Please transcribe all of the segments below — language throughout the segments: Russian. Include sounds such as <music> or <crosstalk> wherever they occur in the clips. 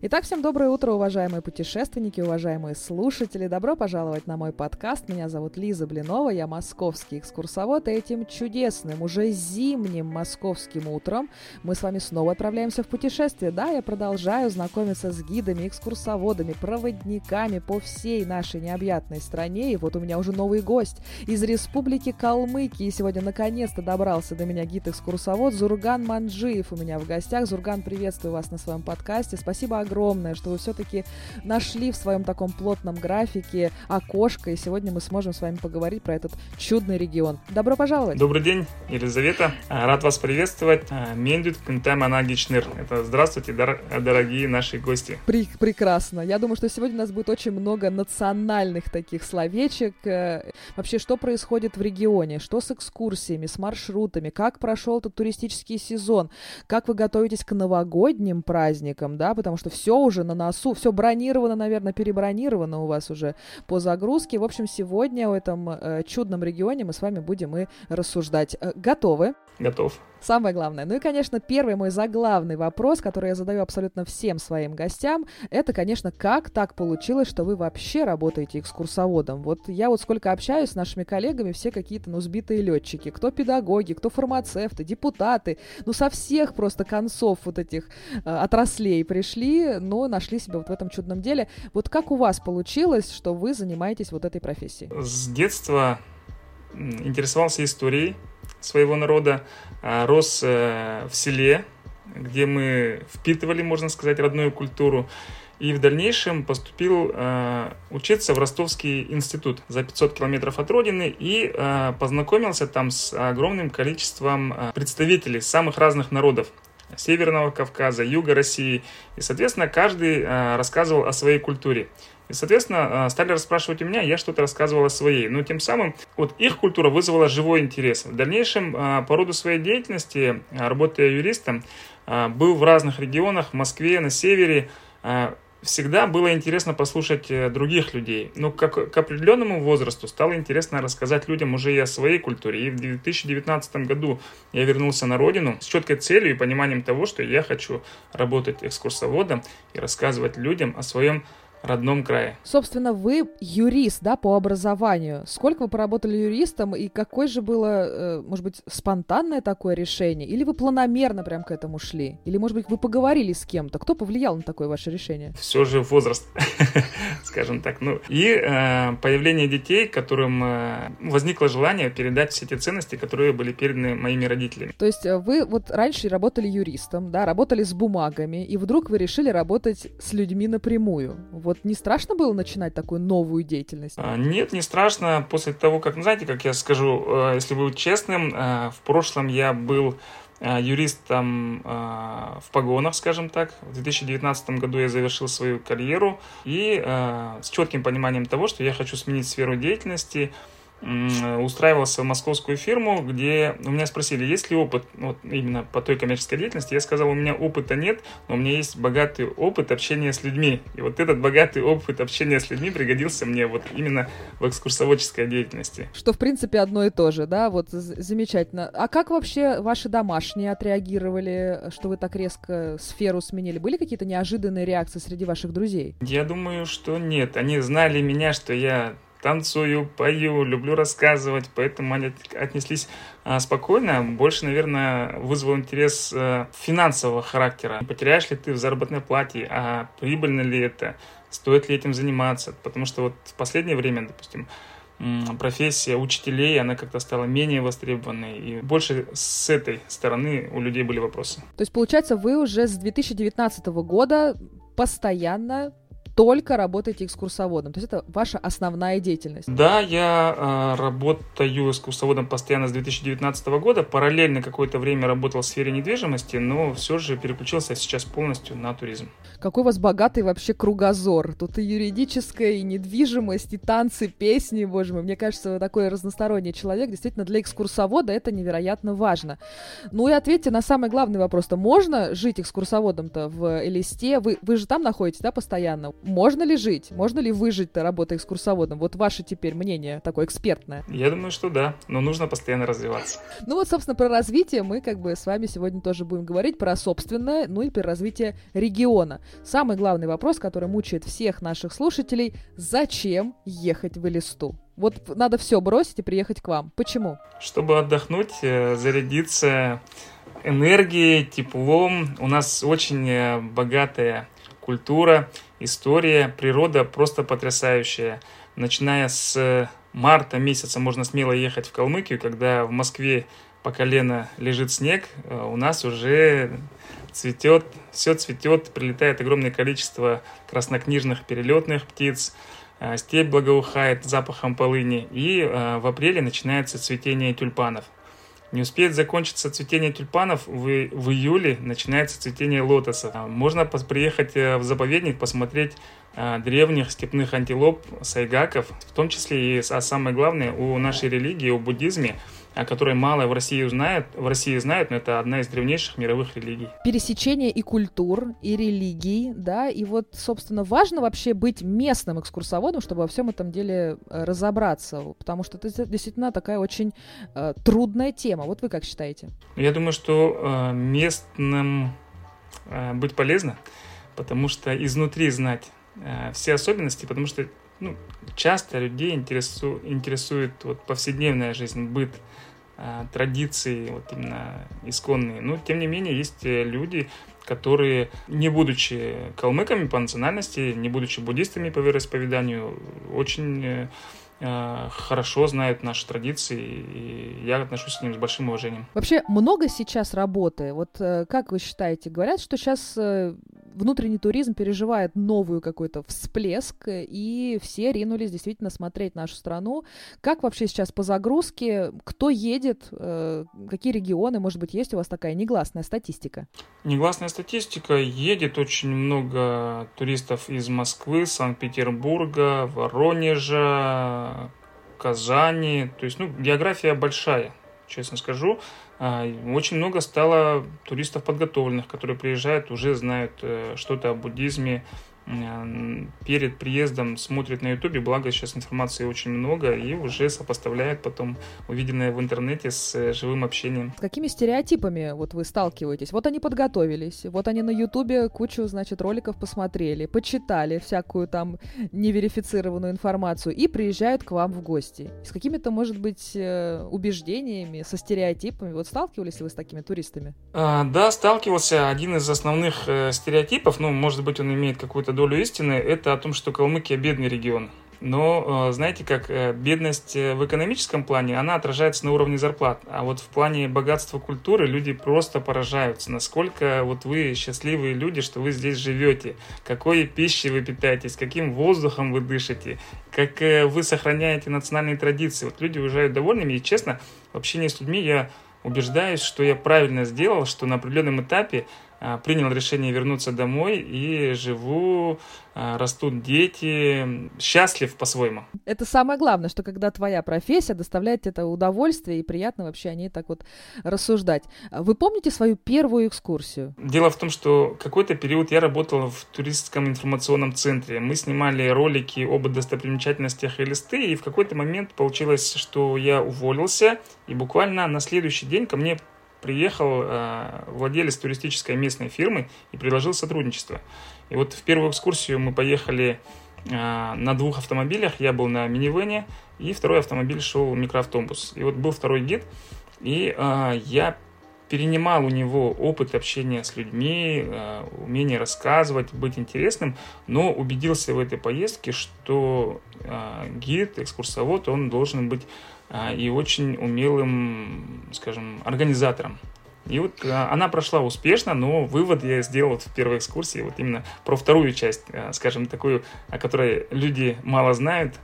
Итак, всем доброе утро, уважаемые путешественники, уважаемые слушатели. Добро пожаловать на мой подкаст. Меня зовут Лиза Блинова, я московский экскурсовод. И этим чудесным, уже зимним московским утром мы с вами снова отправляемся в путешествие. Да, я продолжаю знакомиться с гидами, экскурсоводами, проводниками по всей нашей необъятной стране. И вот у меня уже новый гость из республики Калмыкии. Сегодня наконец-то добрался до меня гид-экскурсовод Зурган Манджиев у меня в гостях. Зурган, приветствую вас на своем подкасте. Спасибо огромное, что вы все-таки нашли в своем таком плотном графике окошко, и сегодня мы сможем с вами поговорить про этот чудный регион. Добро пожаловать! Добрый день, Елизавета. А, рад вас приветствовать. А, Мендют Кентам Анагичнер. Это здравствуйте, дорогие наши гости. При прекрасно. Я думаю, что сегодня у нас будет очень много национальных таких словечек. Э, вообще, что происходит в регионе? Что с экскурсиями, с маршрутами? Как прошел этот туристический сезон? Как вы готовитесь к новогодним праздникам, да? Потому что все уже на носу, все бронировано, наверное, перебронировано у вас уже по загрузке. В общем, сегодня в этом э, чудном регионе мы с вами будем и рассуждать. Э, готовы? Готов. Самое главное. Ну и, конечно, первый мой заглавный вопрос, который я задаю абсолютно всем своим гостям, это, конечно, как так получилось, что вы вообще работаете экскурсоводом? Вот я вот сколько общаюсь с нашими коллегами, все какие-то, ну, сбитые летчики. Кто педагоги, кто фармацевты, депутаты. Ну, со всех просто концов вот этих э, отраслей пришли, но нашли себя вот в этом чудном деле. Вот как у вас получилось, что вы занимаетесь вот этой профессией? С детства интересовался историей, своего народа, а, рос э, в селе, где мы впитывали, можно сказать, родную культуру. И в дальнейшем поступил э, учиться в Ростовский институт за 500 километров от родины и э, познакомился там с огромным количеством э, представителей самых разных народов. Северного Кавказа, Юга России. И, соответственно, каждый э, рассказывал о своей культуре. И, соответственно, а, стали расспрашивать у меня, я что-то рассказывал о своей. Но тем самым вот их культура вызвала живой интерес. В дальнейшем, а, по роду своей деятельности, а, работая юристом, был в разных регионах, в Москве, на севере, всегда было интересно послушать э, других людей. Но как, к определенному возрасту стало интересно рассказать людям уже и о своей культуре. И в 2019 году я вернулся на родину с четкой целью и пониманием того, что я хочу работать экскурсоводом и рассказывать людям о своем родном крае. Собственно, вы юрист, да, по образованию. Сколько вы поработали юристом и какое же было, э, может быть, спонтанное такое решение? Или вы планомерно прям к этому шли? Или, может быть, вы поговорили с кем-то? Кто повлиял на такое ваше решение? Все же возраст, <laughs> скажем так. Ну, и э, появление детей, которым э, возникло желание передать все те ценности, которые были переданы моими родителями. То есть э, вы вот раньше работали юристом, да, работали с бумагами, и вдруг вы решили работать с людьми напрямую. Вот не страшно было начинать такую новую деятельность? А, нет, не страшно. После того, как, ну, знаете, как я скажу, э, если быть честным, э, в прошлом я был э, юристом в погонах, скажем так. В 2019 году я завершил свою карьеру и с четким пониманием того, что я хочу сменить сферу деятельности, устраивался в московскую фирму, где у меня спросили, есть ли опыт вот, именно по той коммерческой деятельности. Я сказал, у меня опыта нет, но у меня есть богатый опыт общения с людьми. И вот этот богатый опыт общения с людьми пригодился мне вот именно в экскурсоводческой деятельности. Что, в принципе, одно и то же, да? Вот замечательно. А как вообще ваши домашние отреагировали, что вы так резко сферу сменили? Были какие-то неожиданные реакции среди ваших друзей? Я думаю, что нет. Они знали меня, что я танцую, пою, люблю рассказывать, поэтому они отнеслись а, спокойно. Больше, наверное, вызвал интерес а, финансового характера. Потеряешь ли ты в заработной плате, а прибыльно ли это, стоит ли этим заниматься? Потому что вот в последнее время, допустим, профессия учителей, она как-то стала менее востребованной. И больше с этой стороны у людей были вопросы. То есть, получается, вы уже с 2019 года постоянно только работаете экскурсоводом. То есть это ваша основная деятельность. Да, я э, работаю экскурсоводом постоянно с 2019 года. Параллельно какое-то время работал в сфере недвижимости, но все же переключился сейчас полностью на туризм. Какой у вас богатый вообще кругозор. Тут и юридическая, и недвижимость, и танцы, песни, боже мой. Мне кажется, вы такой разносторонний человек. Действительно, для экскурсовода это невероятно важно. Ну и ответьте на самый главный вопрос. То можно жить экскурсоводом-то в Элисте? Вы, вы же там находитесь, да, постоянно? Можно ли жить? Можно ли выжить-то, работая экскурсоводом? Вот ваше теперь мнение такое экспертное. Я думаю, что да, но нужно постоянно развиваться. Ну вот, собственно, про развитие мы как бы с вами сегодня тоже будем говорить, про собственное, ну и про развитие региона. Самый главный вопрос, который мучает всех наших слушателей, зачем ехать в Элисту? Вот надо все бросить и приехать к вам. Почему? Чтобы отдохнуть, э, зарядиться энергией, теплом. У нас очень э, богатая культура, история, природа просто потрясающая. Начиная с марта месяца можно смело ехать в Калмыкию, когда в Москве по колено лежит снег, э, у нас уже цветет, все цветет, прилетает огромное количество краснокнижных перелетных птиц, э, степь благоухает запахом полыни, и в апреле начинается цветение тюльпанов – не успеет закончиться цветение тюльпанов, в, в июле начинается цветение лотоса. Можно приехать э, в заповедник, посмотреть э, древних степных антилоп, сайгаков, в том числе и, а самое главное, у нашей религии, у буддизме – о которой мало в России знают, в России знают, но это одна из древнейших мировых религий. Пересечение и культур, и религий, да, и вот, собственно, важно вообще быть местным экскурсоводом, чтобы во всем этом деле э, разобраться, потому что это действительно такая очень э, трудная тема. Вот вы как считаете? Я думаю, что э, местным э, быть полезно, потому что изнутри знать э, все особенности, потому что ну, часто людей интересу, интересует вот, повседневная жизнь, быт, традиции, вот именно исконные. Но, тем не менее, есть э, люди, которые, не будучи калмыками по национальности, не будучи буддистами по вероисповеданию, очень э, Э, хорошо знают наши традиции, и я отношусь к ним с большим уважением. Вообще много сейчас работы. Вот э, как вы считаете, говорят, что сейчас э, внутренний туризм переживает новую какой-то всплеск, и все ринулись действительно смотреть нашу страну. Как вообще сейчас по загрузке? Кто едет? Какие регионы? Может быть, есть у вас такая негласная статистика? Негласная статистика. Едет очень много туристов из Москвы, Санкт-Петербурга, Воронежа, Казани. То есть, ну, география большая, честно скажу. А, очень много стало туристов подготовленных, которые приезжают, уже знают э, что-то о буддизме, перед приездом смотрит на ютубе, благо сейчас информации очень много, и уже сопоставляет потом увиденное в интернете с э, живым общением. С какими стереотипами вот вы сталкиваетесь? Вот они подготовились, вот они на ютубе кучу, значит, роликов посмотрели, почитали всякую там неверифицированную информацию и приезжают к вам в гости. С какими-то, может быть, э, убеждениями, со стереотипами? Вот сталкивались ли вы с такими туристами? А, да, сталкивался. Один из основных э, стереотипов, ну, может быть, он имеет какую-то долю истины, это о том, что Калмыкия бедный регион. Но, э, знаете, как э, бедность э, в экономическом плане, она отражается на уровне зарплат. А вот в плане богатства культуры люди просто поражаются, насколько вот вы счастливые люди, что вы здесь живете, какой пищей вы питаетесь, каким воздухом вы дышите, как вы сохраняете национальные традиции. Вот люди уезжают довольными, и честно, в общении с людьми я убеждаюсь, что я правильно сделал, что на определенном этапе принял решение вернуться домой и живу, а, растут дети, счастлив по-своему. Это самое главное, что когда твоя профессия доставляет это удовольствие и приятно вообще о ней так вот рассуждать. Вы помните свою первую экскурсию? Дело в том, что какой-то период я работал в туристском информационном центре. Мы снимали ролики об достопримечательностях и листы, и в какой-то момент получилось, что я уволился, и буквально на следующий день ко мне приехал э, владелец туристической местной фирмы и предложил сотрудничество. И вот в первую экскурсию мы поехали э, на двух автомобилях. Я был на минивене, и второй автомобиль шел микроавтобус. И вот был второй гид, и э, я перенимал у него опыт общения с людьми, умение рассказывать, быть интересным, но убедился в этой поездке, что гид, экскурсовод, он должен быть и очень умелым, скажем, организатором. И вот а, она прошла успешно, но вывод я сделал вот в первой экскурсии, вот именно про вторую часть, а, скажем, такую, о которой люди мало знают.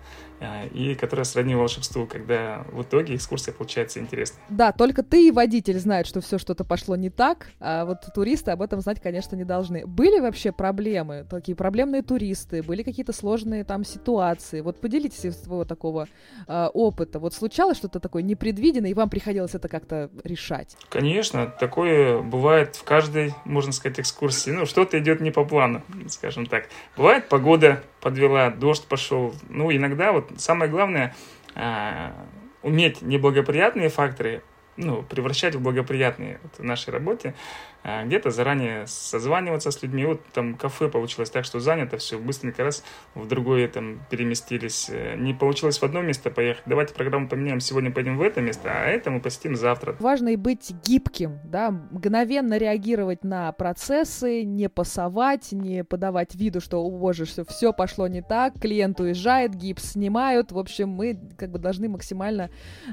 А, и которая сродни волшебству, когда в итоге экскурсия получается интересной. Да, только ты и водитель знают, что все что-то пошло не так, а вот туристы об этом знать, конечно, не должны. Были вообще проблемы, такие проблемные туристы, были какие-то сложные там ситуации? Вот поделитесь из своего такого э, опыта. Вот случалось что-то такое непредвиденное, и вам приходилось это как-то решать? Конечно, такое бывает в каждой, можно сказать, экскурсии. Ну, что-то идет не по плану, скажем так. Бывает погода подвела, дождь пошел. Ну, иногда вот самое главное э, уметь неблагоприятные факторы ну, превращать в благоприятные вот, в нашей работе. А, где-то заранее созваниваться с людьми. Вот там кафе получилось так, что занято, все, быстренько раз в другое там переместились. Э, не получилось в одно место поехать, давайте программу поменяем, сегодня пойдем в это место, а это мы посетим завтра. Важно и быть гибким, да, мгновенно реагировать на процессы, не пасовать, не подавать виду, что, о боже, все, все пошло не так, клиент уезжает, гипс снимают, в общем, мы как бы должны максимально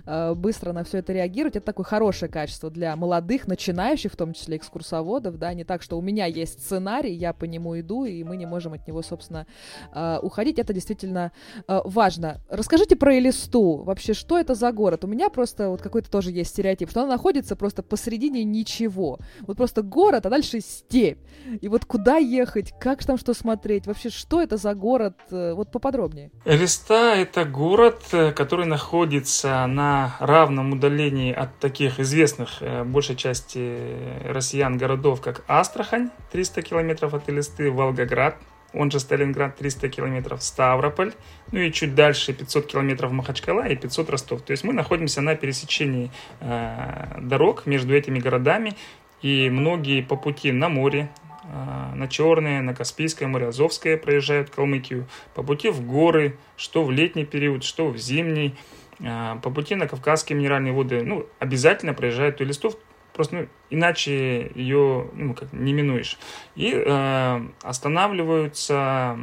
э, быстро на все это реагировать. Это такое хорошее качество для молодых, начинающих, в том числе экскурсоводов, экскурсоводов, да, не так, что у меня есть сценарий, я по нему иду, и мы не можем от него, собственно, э, уходить. Это действительно э, важно. Расскажите про Элисту. Вообще, что это за город? У меня просто вот какой-то тоже есть стереотип, что она находится просто посередине ничего. Вот просто город, а дальше степь. И вот куда ехать, как там что смотреть? Вообще, что это за город? Э, вот поподробнее. Элиста — это город, который находится на равном удалении от таких известных большей части россиян стран городов, как Астрахань, 300 километров от Элисты, Волгоград, он же Сталинград, 300 километров, Ставрополь, ну и чуть дальше 500 километров Махачкала и 500 Ростов. То есть мы находимся на пересечении э, дорог между этими городами, и многие по пути на море, э, на Черное, на Каспийское море, Азовское проезжают Калмыкию, по пути в горы, что в летний период, что в зимний, э, по пути на Кавказские минеральные воды, ну, обязательно проезжают Туристов, просто ну, иначе ее ну, как, не минуешь. И э, останавливаются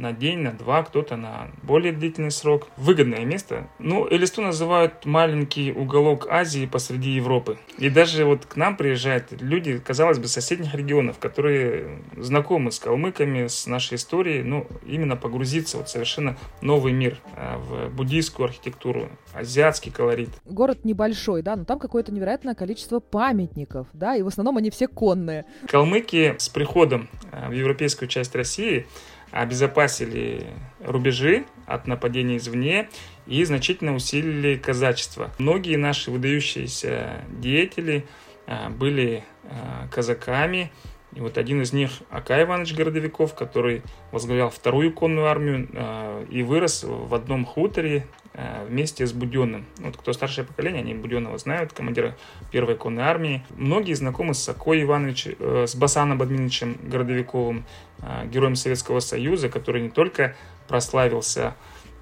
на день, на два, кто-то на более длительный срок. Выгодное место. Ну, Элисту называют маленький уголок Азии посреди Европы. И даже вот к нам приезжают люди, казалось бы, соседних регионов, которые знакомы с калмыками, с нашей историей, ну, именно погрузиться вот совершенно новый мир э, в буддийскую архитектуру, азиатский колорит. Город небольшой, да, но там какое-то невероятное количество памятников да, и в основном они все конные. Калмыки с приходом э, в европейскую часть России обезопасили рубежи от нападений извне и значительно усилили казачество. Многие наши выдающиеся деятели э, были э, казаками, и вот один из них, Акай Иванович Городовиков, который возглавлял вторую конную армию э, и вырос в одном хуторе э, вместе с Буденным. Вот кто старшее поколение, они Буденного знают, командира первой конной армии. Многие знакомы с Сакой Ивановичем, э, с Басаном Бадминовичем Городовиковым, э, героем Советского Союза, который не только прославился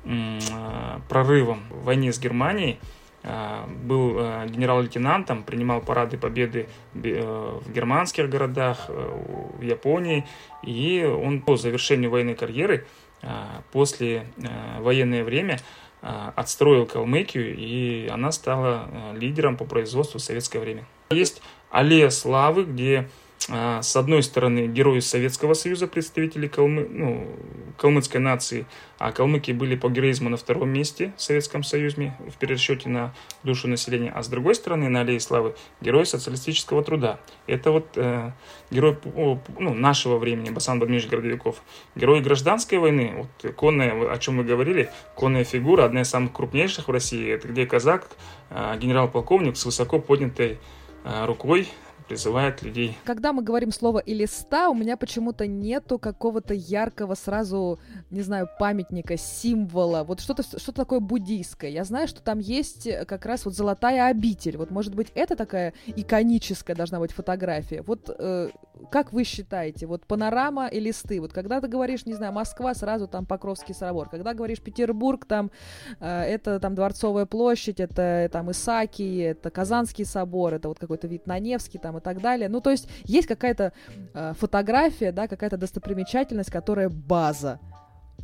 э, прорывом в войне с Германией, был а, генерал-лейтенантом, принимал парады победы э, в германских городах, э, в Японии. И он по завершению военной карьеры, а, после э, военное время, отстроил Калмыкию, и она стала лидером по производству в советское время. Есть аллея славы, где а, с одной стороны, герои Советского Союза, представители калмы, ну, калмыцкой нации, а калмыки были по героизму на втором месте в Советском Союзе в пересчете на душу населения, а с другой стороны, на Аллее Славы, герои социалистического труда. Это вот э, герой ну, нашего времени, Басан Бадмиш Городовиков. Герой гражданской войны, вот конная, о чем мы говорили, конная фигура, одна из самых крупнейших в России, это где казак, э, генерал-полковник с высоко поднятой э, рукой, призывает людей. Когда мы говорим слово «элиста», у меня почему-то нету какого-то яркого сразу, не знаю, памятника, символа, вот что-то что такое буддийское. Я знаю, что там есть э, как раз вот золотая обитель. Вот, может быть, это такая иконическая должна быть фотография. Вот э, как вы считаете, вот панорама и листы, вот когда ты говоришь, не знаю, Москва, сразу там Покровский собор, когда говоришь Петербург, там э, это там Дворцовая площадь, это там Исаки, это Казанский собор, это вот какой-то вид на Невский там и так далее. Ну, то есть есть какая-то э, фотография, да, какая-то достопримечательность, которая база.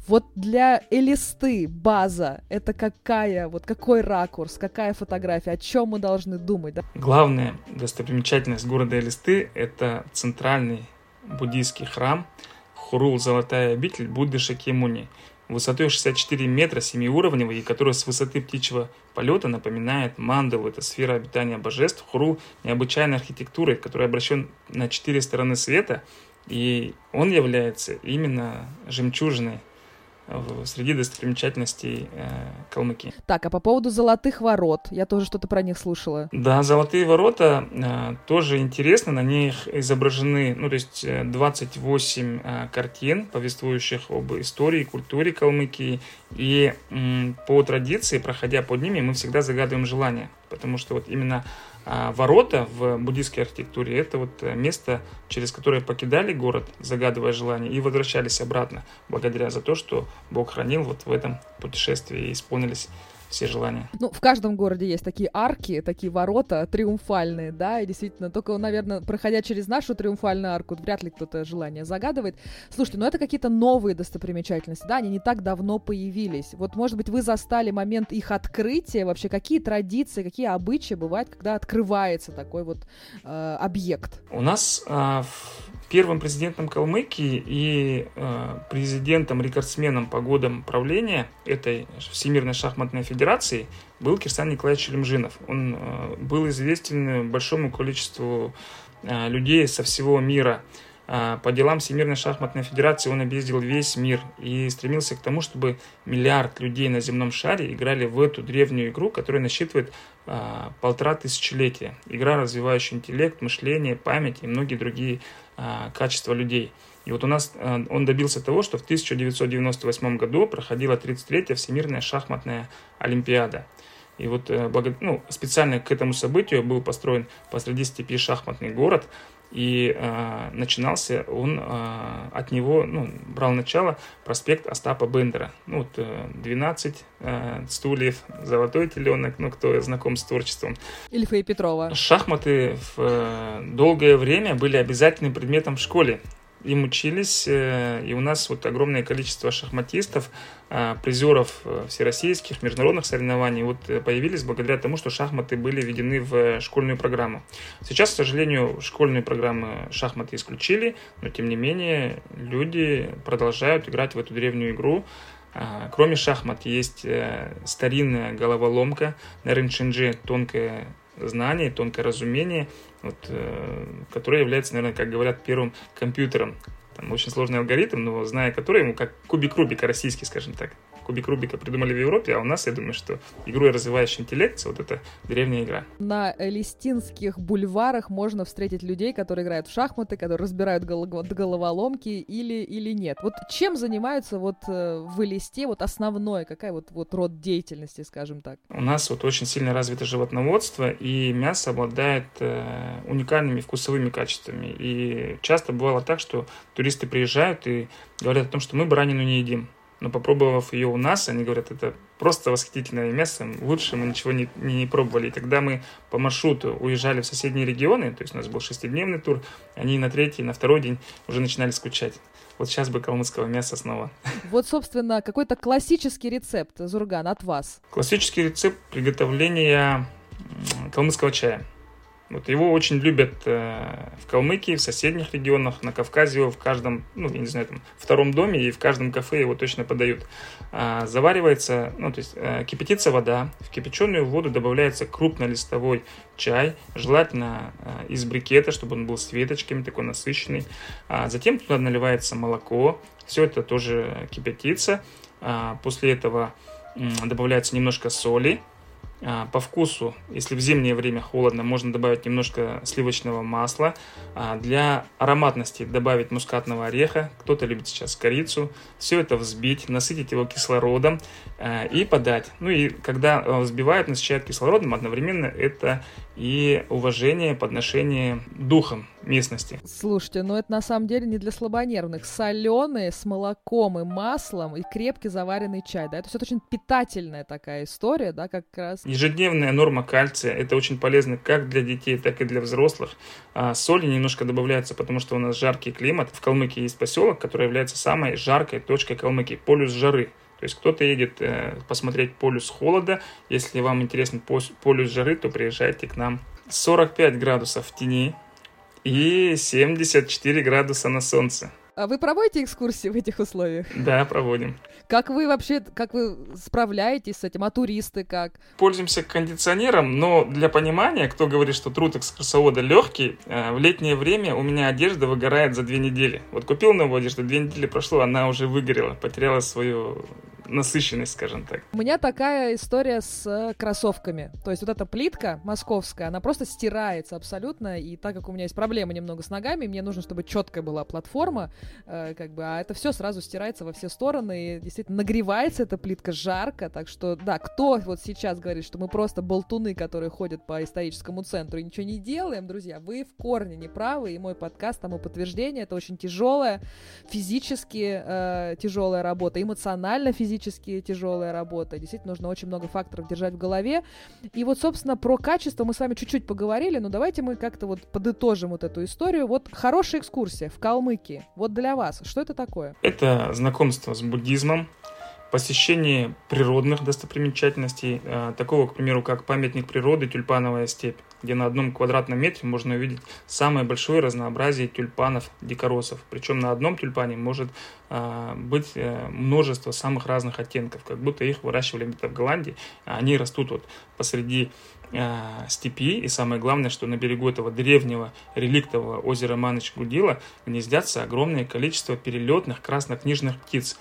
Вот для Элисты база — это какая, вот какой ракурс, какая фотография, о чем мы должны думать? Да? Главная достопримечательность города Элисты — это центральный буддийский храм Хурул Золотая обитель Будды Шакемуни. Высотой 64 метра семиуровневый, и который с высоты птичьего полета напоминает мандалу. Это сфера обитания божеств, хру необычайной архитектурой, который обращен на четыре стороны света, и он является именно жемчужиной среди достопримечательностей э, Калмыкии. Так, а по поводу золотых ворот, я тоже что-то про них слушала. Да, золотые ворота э, тоже интересно, на них изображены, ну, то есть 28 э, картин, повествующих об истории культуре Калмыкии, и по традиции, проходя под ними, мы всегда загадываем желание, потому что вот именно ворота в буддийской архитектуре – это вот э, место, через которое покидали город, загадывая желание, и возвращались обратно, благодаря за то, что Бог хранил вот в этом путешествии и исполнились все желания. Ну, в каждом городе есть такие арки, такие ворота триумфальные, да, и действительно, только, наверное, проходя через нашу триумфальную арку, вряд ли кто-то желание загадывает. Слушайте, ну это какие-то новые достопримечательности, да, они не так давно появились. Вот, может быть, вы застали момент их открытия, вообще какие традиции, какие обычаи бывают, когда открывается такой вот э, объект? У нас э, первым президентом Калмыкии и э, президентом-рекордсменом по годам правления этой Всемирной шахматной федерации был Кирсан Николаевич Лемжинов. Он э, был известен большому количеству э, людей со всего мира. Э, по делам Всемирной шахматной федерации он объездил весь мир и стремился к тому, чтобы миллиард людей на земном шаре играли в эту древнюю игру, которая насчитывает э, полтора тысячелетия. Игра, развивающая интеллект, мышление, память и многие другие а, качества людей. И вот у нас а, он добился того, что в 1998 году проходила 33-я Всемирная шахматная Олимпиада. И вот э, ну, специально к этому событию был построен посреди степи шахматный город, и э, начинался он э, от него, ну, брал начало проспект Остапа Бендера. Ну, вот э, 12 э, стульев, золотой теленок, ну, кто знаком с творчеством. Ильфа и Петрова. Шахматы в э, долгое время были обязательным предметом в школе им учились, э, и у нас вот огромное количество шахматистов, а, призеров э, всероссийских, международных соревнований вот э, появились благодаря тому, что шахматы были введены в школьную программу. Сейчас, к сожалению, школьную программу шахматы исключили, но тем не менее люди продолжают играть в эту древнюю игру. А, кроме шахмат есть старинная головоломка на рынчинже, тонкое знание, тонкое разумение, вот, э, которое является, наверное, как говорят, первым компьютером. Там очень сложный алгоритм, но зная который, ему как кубик Рубика российский, скажем так кубик Рубика придумали в Европе, а у нас, я думаю, что игру развивающий интеллект, вот это древняя игра. На листинских бульварах можно встретить людей, которые играют в шахматы, которые разбирают гол- головоломки или, или нет. Вот чем занимаются вот э, в листе, вот основное, какая вот, вот род деятельности, скажем так? У нас вот очень сильно развито животноводство, и мясо обладает э, уникальными вкусовыми качествами. И часто бывало так, что туристы приезжают и говорят о том, что мы баранину не едим но попробовав ее у нас, они говорят, это просто восхитительное мясо, лучше мы ничего не, не пробовали. И когда мы по маршруту уезжали в соседние регионы, то есть у нас был шестидневный тур, они на третий, на второй день уже начинали скучать. Вот сейчас бы калмыцкого мяса снова. <laughs> Вот, собственно, какой-то классический рецепт, Зурган, от вас. Классический рецепт приготовления калмыцкого чая – вот его очень любят э, в Калмыкии, в соседних регионах, на Кавказе, его в каждом, ну, я не знаю, там, втором доме и в каждом кафе его точно подают. А, заваривается, ну, то есть э, кипятится вода, в кипяченую воду добавляется крупнолистовой чай, желательно э, из брикета, чтобы он был с веточками, такой насыщенный. А затем туда наливается молоко, все это тоже кипятится. А, после этого добавляется немножко соли, по вкусу, если в зимнее время холодно, можно добавить немножко сливочного масла. А, для ароматности добавить мускатного ореха. Кто-то любит сейчас корицу. Все это взбить, насытить его кислородом а, и подать. Ну и когда взбивают, насыщают кислородом, одновременно это и уважение, подношение духом местности. Слушайте, ну это на самом деле не для слабонервных. Соленые с молоком и маслом и крепкий заваренный чай, да, это все очень питательная такая история, да, как раз. Ежедневная норма кальция, это очень полезно как для детей, так и для взрослых. А соли немножко добавляется, потому что у нас жаркий климат. В Калмыкии есть поселок, который является самой жаркой точкой Калмыкии, полюс жары. То есть кто-то едет э, посмотреть полюс холода. Если вам интересен полюс жары, то приезжайте к нам. 45 градусов в тени и 74 градуса на солнце. А вы проводите экскурсии в этих условиях? Да, проводим. Как вы вообще, как вы справляетесь с этим? А туристы как? Пользуемся кондиционером, но для понимания, кто говорит, что труд экскурсовода легкий, э, в летнее время у меня одежда выгорает за две недели. Вот купил новую одежду, две недели прошло, она уже выгорела, потеряла свою насыщенность, скажем так. У меня такая история с э, кроссовками. То есть вот эта плитка московская, она просто стирается абсолютно, и так как у меня есть проблемы немного с ногами, мне нужно, чтобы четкая была платформа, э, как бы, а это все сразу стирается во все стороны, и действительно нагревается эта плитка жарко, так что, да, кто вот сейчас говорит, что мы просто болтуны, которые ходят по историческому центру и ничего не делаем, друзья, вы в корне не правы, и мой подкаст тому подтверждение, это очень тяжелая, физически э, тяжелая работа, эмоционально физически физически тяжелая работа. Действительно, нужно очень много факторов держать в голове. И вот, собственно, про качество мы с вами чуть-чуть поговорили, но давайте мы как-то вот подытожим вот эту историю. Вот хорошая экскурсия в Калмыкии. Вот для вас, что это такое? Это знакомство с буддизмом, посещение природных достопримечательностей, э, такого, к примеру, как памятник природы Тюльпановая степь, где на одном квадратном метре можно увидеть самое большое разнообразие тюльпанов дикоросов. Причем на одном тюльпане может э, быть э, множество самых разных оттенков, как будто их выращивали где-то в Голландии, а они растут вот посреди степи, и самое главное, что на берегу этого древнего реликтового озера Маныч-Гудила гнездятся огромное количество перелетных краснокнижных птиц,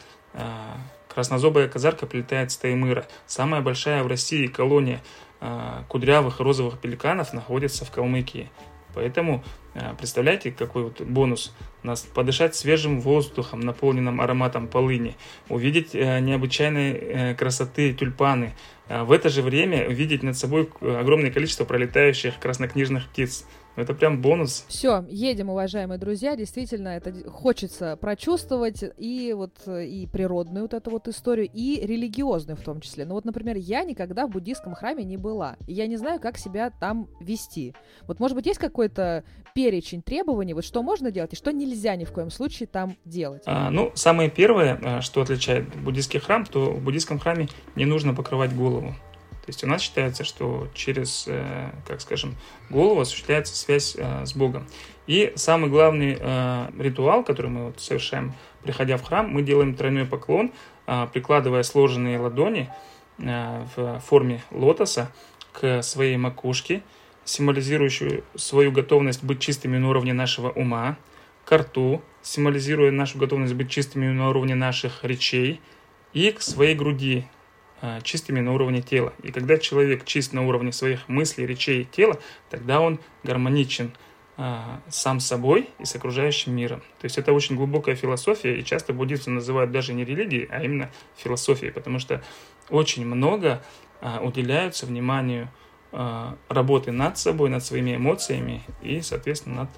Краснозобая казарка прилетает с Таймыра. Самая большая в России колония э, кудрявых розовых пеликанов находится в Калмыкии. Поэтому э, представляете, какой вот бонус? Нас подышать свежим воздухом, наполненным ароматом полыни, увидеть э, необычайной э, красоты тюльпаны, э, в это же время увидеть над собой огромное количество пролетающих краснокнижных птиц. Это прям бонус. Все, едем, уважаемые друзья. Действительно, это хочется прочувствовать и вот и природную вот эту вот историю, и религиозную в том числе. Ну вот, например, я никогда в буддийском храме не была. И я не знаю, как себя там вести. Вот, может быть, есть какой-то перечень требований, вот что можно делать и что нельзя ни в коем случае там делать? А, ну, самое первое, а, что отличает буддийский храм, то в буддийском храме не нужно покрывать голову. То есть у нас считается, что через, э, как скажем, голову осуществляется связь э, с Богом. И самый главный э, ритуал, который мы совершаем, приходя в храм, мы делаем тройной поклон, прикладывая сложенные ладони в форме лотоса к своей макушке, символизирующую свою готовность быть чистыми на уровне нашего ума, к рту, символизируя нашу готовность быть чистыми на уровне наших речей, и к своей груди, чистыми на уровне тела. И когда человек чист на уровне своих мыслей, речей и тела, тогда он гармоничен а, сам собой и с окружающим миром. То есть это очень глубокая философия, и часто буддисты называют даже не религией, а именно философией, потому что очень много а, уделяются вниманию работы над собой, над своими эмоциями и, соответственно, над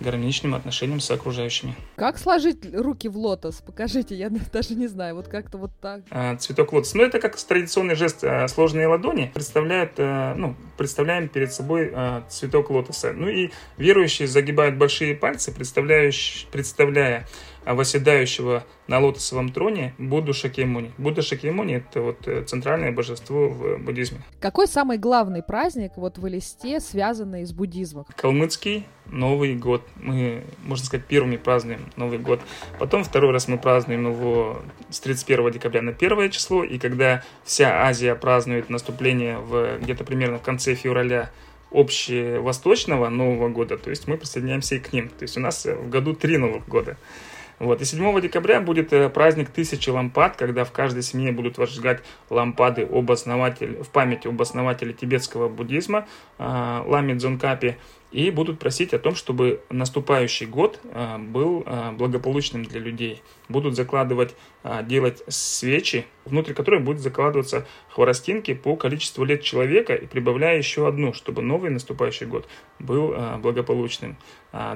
гармоничным отношениям с окружающими. Как сложить руки в лотос? Покажите, я <laughs> даже не знаю, вот как-то вот так. А, цветок лотос. Ну, это как традиционный жест а, сложные ладони представляют, а, ну, представляем перед собой цветок лотоса. Ну и верующие загибают большие пальцы, представляя восседающего на лотосовом троне Будду Шакьямуни. Будда Шакьямуни – это вот э, центральное божество в буддизме. Какой самый главный праздник вот в листе, связанный с буддизмом? Калмыцкий Новый год. Мы, можно сказать, первыми празднуем Новый год. Потом второй раз мы празднуем его с 31 декабря на 1 число. И когда вся Азия празднует наступление в где-то примерно в конце февраля общевосточного Нового года, то есть мы присоединяемся и к ним. То есть у нас в году три Новых года. Вот. И 7 декабря будет э, праздник тысячи лампад, когда в каждой семье будут возжигать лампады об основателе, в память об основателе тибетского буддизма э, Ламе Дзонкапи и будут просить о том, чтобы наступающий год э, был благополучным для людей. Будут закладывать, делать свечи, внутри которой будут закладываться хворостинки по количеству лет человека и прибавляя еще одну, чтобы новый наступающий год был благополучным.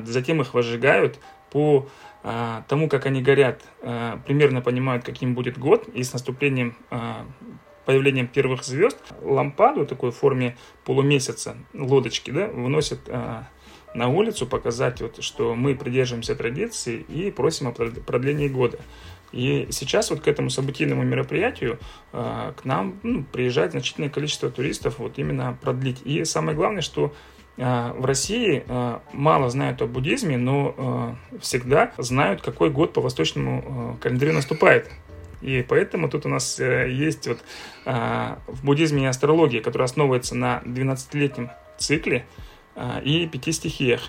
Затем их возжигают по а, тому, как они горят, а, примерно понимают, каким будет год, и с наступлением а, появлением первых звезд лампаду такой в форме полумесяца, лодочки, да, выносят на улицу, показать, вот, что мы придерживаемся традиции и просим о продлении года. И сейчас вот к этому событийному мероприятию к нам ну, приезжает значительное количество туристов вот именно продлить. И самое главное, что в России мало знают о буддизме, но всегда знают, какой год по восточному календарю наступает. И поэтому тут у нас э, есть вот в буддизме астрология, которая основывается на 12-летнем цикле и пяти стихиях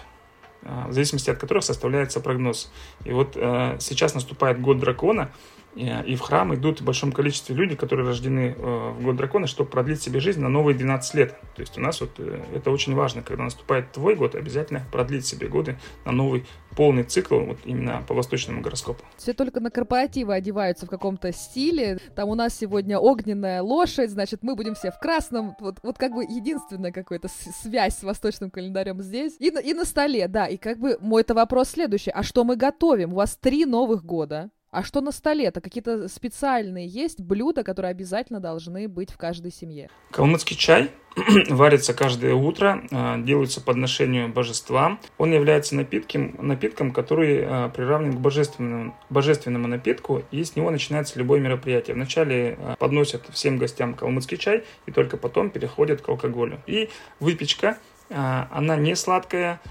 в зависимости от которых составляется прогноз. И вот сейчас наступает год дракона, и в храм идут в большом количестве люди, которые рождены э, в год дракона, чтобы продлить себе жизнь на новые 12 лет. То есть у нас вот э, это очень важно, когда наступает твой год, обязательно продлить себе годы на новый полный цикл, вот именно по восточному гороскопу. Все только на корпоративы одеваются в каком-то стиле. Там у нас сегодня огненная лошадь, значит, мы будем все в красном. Вот, вот как бы единственная какая-то связь с восточным календарем здесь. И, и на столе, да. И как бы мой это вопрос следующий. А что мы готовим? У вас три новых года. А что на столе? Это какие-то специальные есть блюда, которые обязательно должны быть в каждой семье? Калмыцкий чай <clears throat> варится каждое утро, а, делается подношению божествам. Он является напитком, напитком который а, приравнен к божественному, божественному напитку, и с него начинается любое мероприятие. Вначале а, подносят всем гостям калмыцкий чай, и только потом переходят к алкоголю. И выпечка, она не сладкая,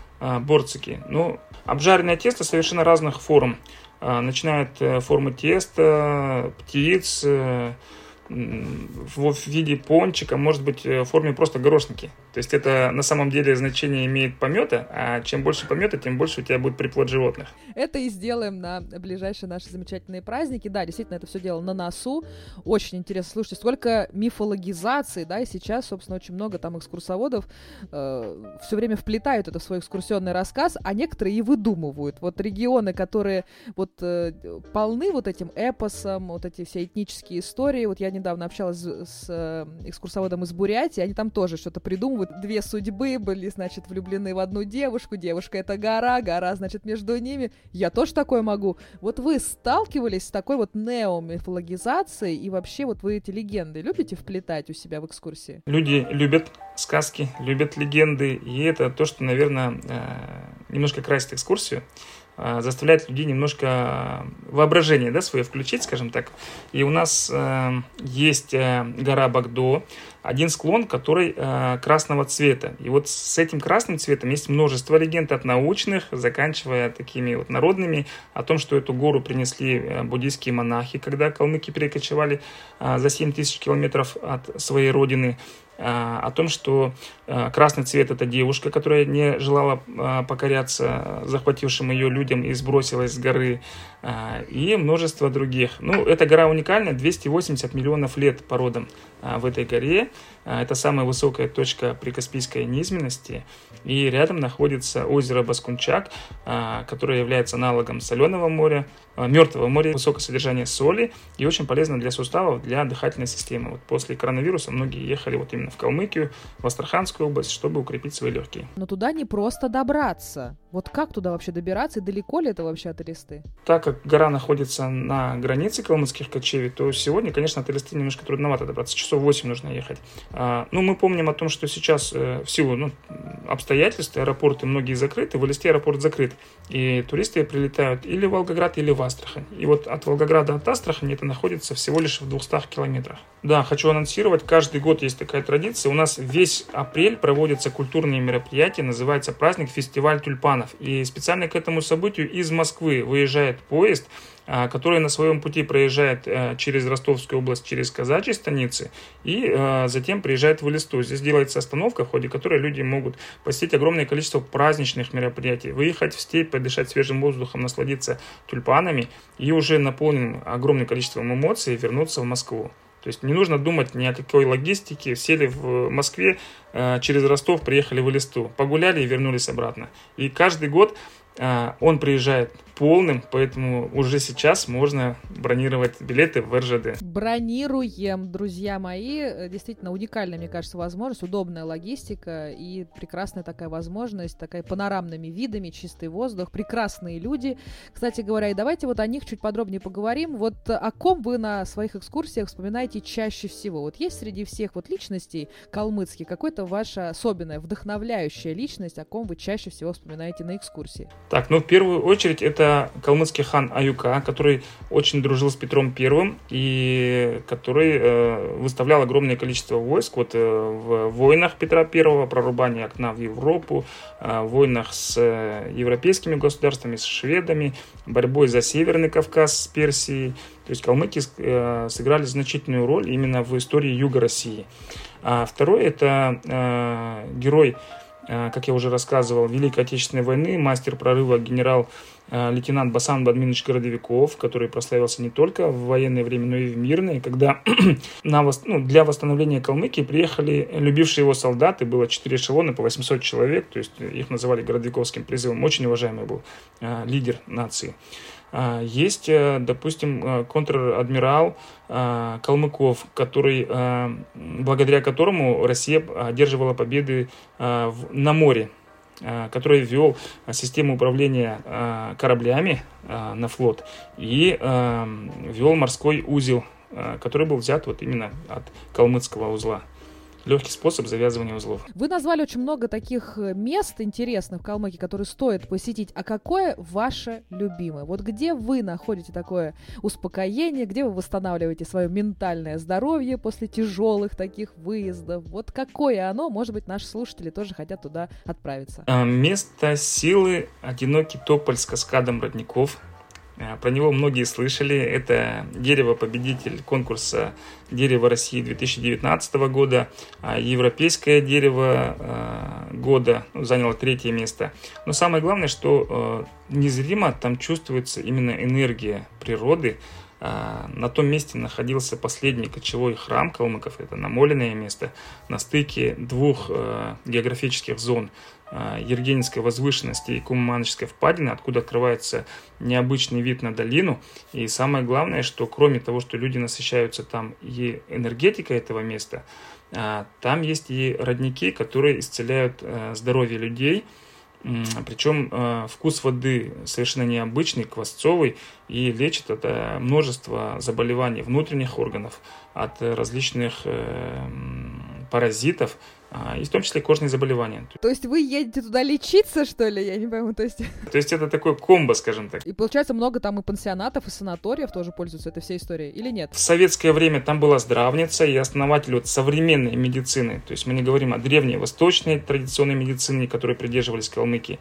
борцики. Ну, обжаренное тесто совершенно разных форм. А, начинает э, формы теста, птиц, э, в виде пончика, может быть, э, в форме просто горошники. То есть это на самом деле значение имеет помета, а чем больше помета, тем больше у тебя будет приплод животных. Это и сделаем на ближайшие наши замечательные праздники. Да, действительно, это все дело на носу. Очень интересно. Слушайте, сколько мифологизации, да, и сейчас, собственно, очень много там экскурсоводов э, все время вплетают это в свой экскурсионный рассказ, а некоторые и выдумывают. Вот регионы, которые вот э, полны вот этим эпосом, вот эти все этнические истории. Вот я недавно общалась с э, экскурсоводом из Бурятии, они там тоже что-то придумывают, вот две судьбы были, значит, влюблены в одну девушку, девушка это гора, гора, значит, между ними. Я тоже такое могу. Вот вы сталкивались с такой вот неомифологизацией, и вообще вот вы эти легенды любите вплетать у себя в экскурсии? Люди любят сказки, любят легенды, и это то, что, наверное, э, немножко красит экскурсию. А, заставляет людей немножко воображение да, свое включить, скажем так. И у нас э, есть э, гора Багдо, один склон, который э, красного цвета. И вот с этим красным цветом есть множество легенд от научных, заканчивая такими вот народными, о том, что эту гору принесли э, буддийские монахи, когда калмыки перекочевали э, за 7 тысяч километров от своей родины. А, о том, что а, красный цвет – это девушка, которая не желала а, покоряться захватившим ее людям и сбросилась с горы, и множество других. Ну, эта гора уникальна, 280 миллионов лет породам в этой горе. Это самая высокая точка прикаспийской низменности. И рядом находится озеро Баскунчак, которое является аналогом соленого моря, мертвого моря, высокое содержание соли и очень полезно для суставов, для дыхательной системы. Вот после коронавируса многие ехали вот именно в Калмыкию, в Астраханскую область, чтобы укрепить свои легкие. Но туда не просто добраться. Вот как туда вообще добираться и далеко ли это вообще от Элисты? Так как гора находится на границе калмыцких кочевий, то сегодня, конечно, от Элисты немножко трудновато добраться. Часов 8 нужно ехать. А, ну, мы помним о том, что сейчас э, в силу ну, обстоятельств аэропорты многие закрыты, в Элисте аэропорт закрыт. И туристы прилетают или в Волгоград, или в Астрахань. И вот от Волгограда от Астрахани это находится всего лишь в 200 километрах. Да, хочу анонсировать, каждый год есть такая традиция. У нас весь апрель проводятся культурные мероприятия, называется праздник «Фестиваль тюльпанов». И специально к этому событию из Москвы выезжает поезд, который на своем пути проезжает э, через Ростовскую область, через казачьи станицы, и э, затем приезжает в Элисту. Здесь делается остановка, в ходе которой люди могут посетить огромное количество праздничных мероприятий, выехать в степь, подышать свежим воздухом, насладиться тюльпанами и уже наполненным огромным количеством эмоций вернуться в Москву. То есть не нужно думать ни о какой логистике. Сели в Москве, э, через Ростов приехали в Элисту, погуляли и вернулись обратно. И каждый год он приезжает полным, поэтому уже сейчас можно бронировать билеты в РЖД. Бронируем, друзья мои. Э, действительно уникальная, мне кажется, возможность, удобная логистика и прекрасная такая возможность, такая панорамными видами, чистый воздух, прекрасные люди. Кстати говоря, и давайте вот о них чуть подробнее поговорим. Вот о ком вы на своих экскурсиях вспоминаете чаще всего? Вот есть среди всех вот личностей калмыцких какой-то ваша особенная, вдохновляющая личность, о ком вы чаще всего вспоминаете на экскурсии? Так, ну в первую очередь это это калмыцкий хан Аюка, который очень дружил с Петром Первым и который э, выставлял огромное количество войск вот, э, в войнах Петра Первого, прорубании окна в Европу, э, войнах с э, европейскими государствами, с шведами, борьбой за Северный Кавказ с Персией. То есть калмыки э, сыграли значительную роль именно в истории Юга России. А второй это э, герой как я уже рассказывал, Великой Отечественной войны, мастер прорыва генерал э, лейтенант Басан Бадминович Городовиков, который прославился не только в военное время, но и в мирное, когда <clears throat> на, ну, для восстановления Калмыкии приехали любившие его солдаты, было 4 эшелона по 800 человек, то есть их называли Городовиковским призывом, очень уважаемый был э, лидер нации. А, есть, э, допустим, э, контр-адмирал э, Калмыков, который, благодаря которому Россия одерживала победы на море который ввел систему управления кораблями на флот и ввел морской узел, который был взят вот именно от калмыцкого узла легкий способ завязывания узлов. Вы назвали очень много таких э, мест интересных в Калмыкии, которые стоит посетить. А какое ваше любимое? Вот где вы находите такое успокоение, где вы восстанавливаете свое ментальное здоровье после тяжелых таких выездов? Вот какое оно? Может быть, наши слушатели тоже хотят туда отправиться. А, место силы одинокий тополь с каскадом родников – про него многие слышали. Это дерево-победитель конкурса «Дерево России» 2019 года. А европейское дерево э, года ну, заняло третье место. Но самое главное, что э, незримо там чувствуется именно энергия природы. На том месте находился последний кочевой храм калмыков, это намоленное место, на стыке двух географических зон – Ергенинской возвышенности и Куманочской впадины, откуда открывается необычный вид на долину. И самое главное, что кроме того, что люди насыщаются там и энергетикой этого места, а, там есть и родники, которые исцеляют а, здоровье людей. Причем вкус воды совершенно необычный, квасцовый, и лечит это множество заболеваний внутренних органов от различных э, паразитов, а, и в том числе кожные заболевания. То есть вы едете туда лечиться, что ли? Я не пойму, то есть... <laughs> То есть это такой комбо, скажем так. И получается много там и пансионатов, и санаториев тоже пользуются этой всей историей, или нет? В советское время там была здравница и основатель вот современной медицины. То есть мы не говорим о древней восточной традиционной медицине, которой придерживались калмыки,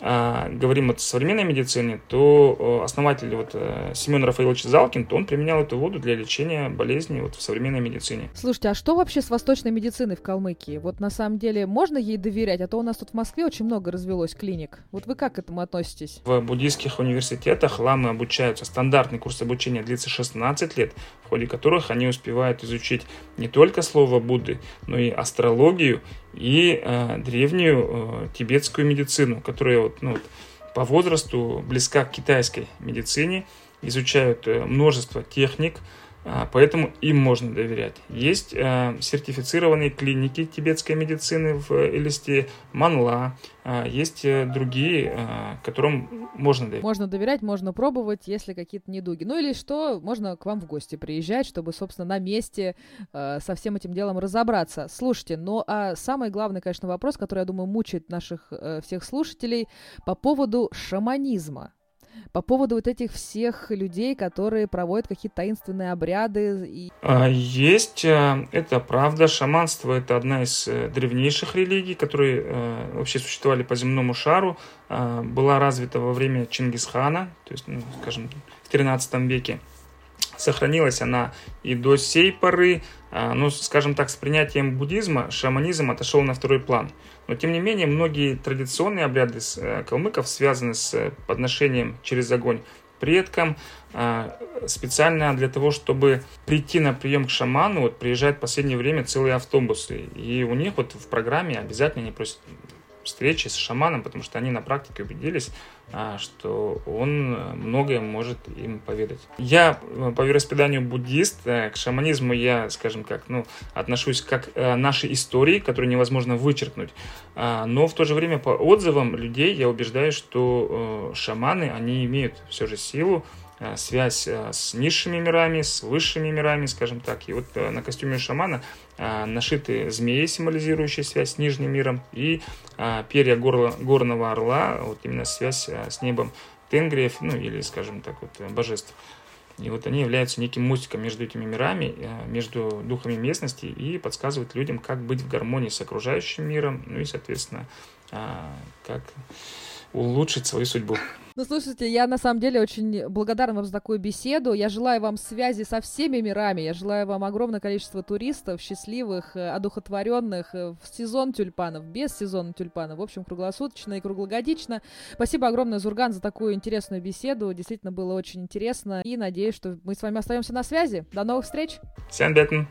а, говорим о современной медицине, то основатель вот э, Семен Рафаилович Залкин, то он применял эту воду для лечения болезней вот в современной медицине. Слушайте, а что вообще с восточной медициной в Калмыкии? Вот на самом деле можно ей доверять? А то у нас тут в Москве очень много развелось клиник. Вот вы как к этому относитесь? В буддийских университетах ламы обучаются. Стандартный курс обучения длится 16 лет, в ходе которых они успевают изучить не только слово Будды, но и астрологию и э, древнюю э, тибетскую медицину, которая вот, ну, по возрасту близка к китайской медицине, изучают э, множество техник, поэтому им можно доверять. Есть э, сертифицированные клиники тибетской медицины в Элисте, Манла, э, есть э, другие, э, которым можно доверять. Можно доверять, можно пробовать, если какие-то недуги. Ну или что, можно к вам в гости приезжать, чтобы, собственно, на месте э, со всем этим делом разобраться. Слушайте, ну а самый главный, конечно, вопрос, который, я думаю, мучает наших э, всех слушателей по поводу шаманизма по поводу вот этих всех людей, которые проводят какие-то таинственные обряды. И... А, есть, э, это правда, шаманство это одна из э, древнейших религий, которые э, вообще существовали по земному шару, была развита во время Чингисхана, то есть, ну, скажем, в 13 веке. Сохранилась она и до сей поры, ну, скажем так, с принятием буддизма шаманизм отошел на второй план. Но, тем не менее, многие традиционные обряды э, калмыков связаны с э, подношением через огонь предкам, э, специально для того, чтобы прийти на прием к шаману, вот приезжают в последнее время целые автобусы. И у них вот в программе обязательно они просят встречи с шаманом, потому что они на практике убедились, а, что он многое может им поведать. Я э, по вероисповеданию буддист, э, к шаманизму я, скажем как, ну, отношусь как к э, нашей истории, которую невозможно вычеркнуть, а, но в то же время по отзывам людей я убеждаюсь, что шаманы, они имеют все же силу, связь с низшими мирами, с высшими мирами, скажем так. И вот на костюме шамана нашиты змеи, символизирующие связь с нижним миром, и перья горла, горного орла, вот именно связь с небом тенгриев, ну или, скажем так, вот, божеств. И вот они являются неким мостиком между этими мирами, э, между духами местности и подсказывают людям, как быть в гармонии с окружающим миром, ну и, соответственно, как улучшить свою судьбу. Ну, слушайте, я на самом деле очень благодарна вам за такую беседу. Я желаю вам связи со всеми мирами. Я желаю вам огромное количество туристов, счастливых, э, одухотворенных э, в сезон тюльпанов, без сезона тюльпанов. В общем, круглосуточно и круглогодично. Спасибо огромное, Зурган, за такую интересную беседу. Действительно было очень интересно. И надеюсь, что мы с вами остаемся на связи. До новых встреч. Всем бетен.